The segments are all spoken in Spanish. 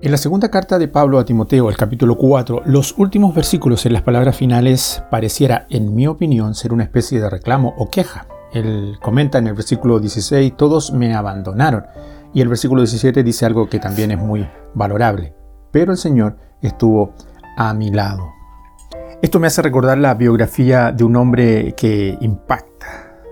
En la segunda carta de Pablo a Timoteo, el capítulo 4, los últimos versículos en las palabras finales pareciera, en mi opinión, ser una especie de reclamo o queja. Él comenta en el versículo 16, todos me abandonaron. Y el versículo 17 dice algo que también es muy valorable. Pero el Señor estuvo a mi lado. Esto me hace recordar la biografía de un hombre que impacta.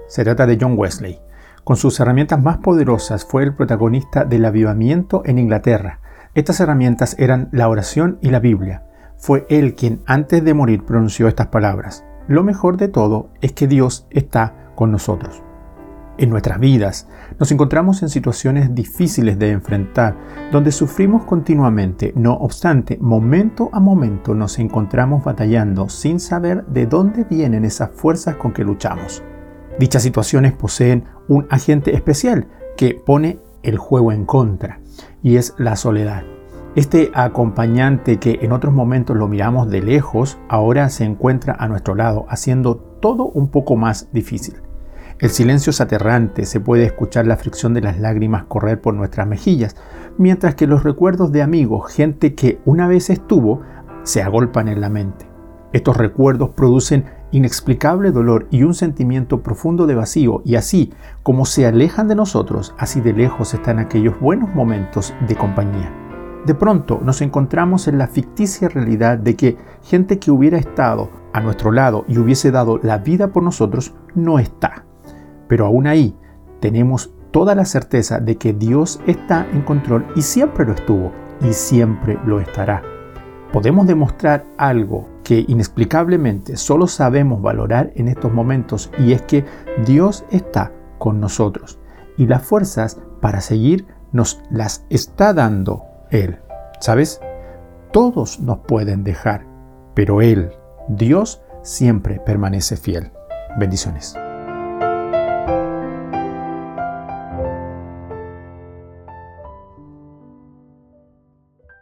Se trata de John Wesley. Con sus herramientas más poderosas fue el protagonista del avivamiento en Inglaterra estas herramientas eran la oración y la Biblia. Fue él quien antes de morir pronunció estas palabras. Lo mejor de todo es que Dios está con nosotros. En nuestras vidas nos encontramos en situaciones difíciles de enfrentar, donde sufrimos continuamente. No obstante, momento a momento nos encontramos batallando sin saber de dónde vienen esas fuerzas con que luchamos. Dichas situaciones poseen un agente especial que pone el juego en contra y es la soledad. Este acompañante que en otros momentos lo miramos de lejos, ahora se encuentra a nuestro lado, haciendo todo un poco más difícil. El silencio es aterrante, se puede escuchar la fricción de las lágrimas correr por nuestras mejillas, mientras que los recuerdos de amigos, gente que una vez estuvo, se agolpan en la mente. Estos recuerdos producen inexplicable dolor y un sentimiento profundo de vacío, y así como se alejan de nosotros, así de lejos están aquellos buenos momentos de compañía. De pronto nos encontramos en la ficticia realidad de que gente que hubiera estado a nuestro lado y hubiese dado la vida por nosotros no está. Pero aún ahí tenemos toda la certeza de que Dios está en control y siempre lo estuvo y siempre lo estará. Podemos demostrar algo que inexplicablemente solo sabemos valorar en estos momentos y es que Dios está con nosotros y las fuerzas para seguir nos las está dando Él. ¿Sabes? Todos nos pueden dejar, pero Él, Dios, siempre permanece fiel. Bendiciones.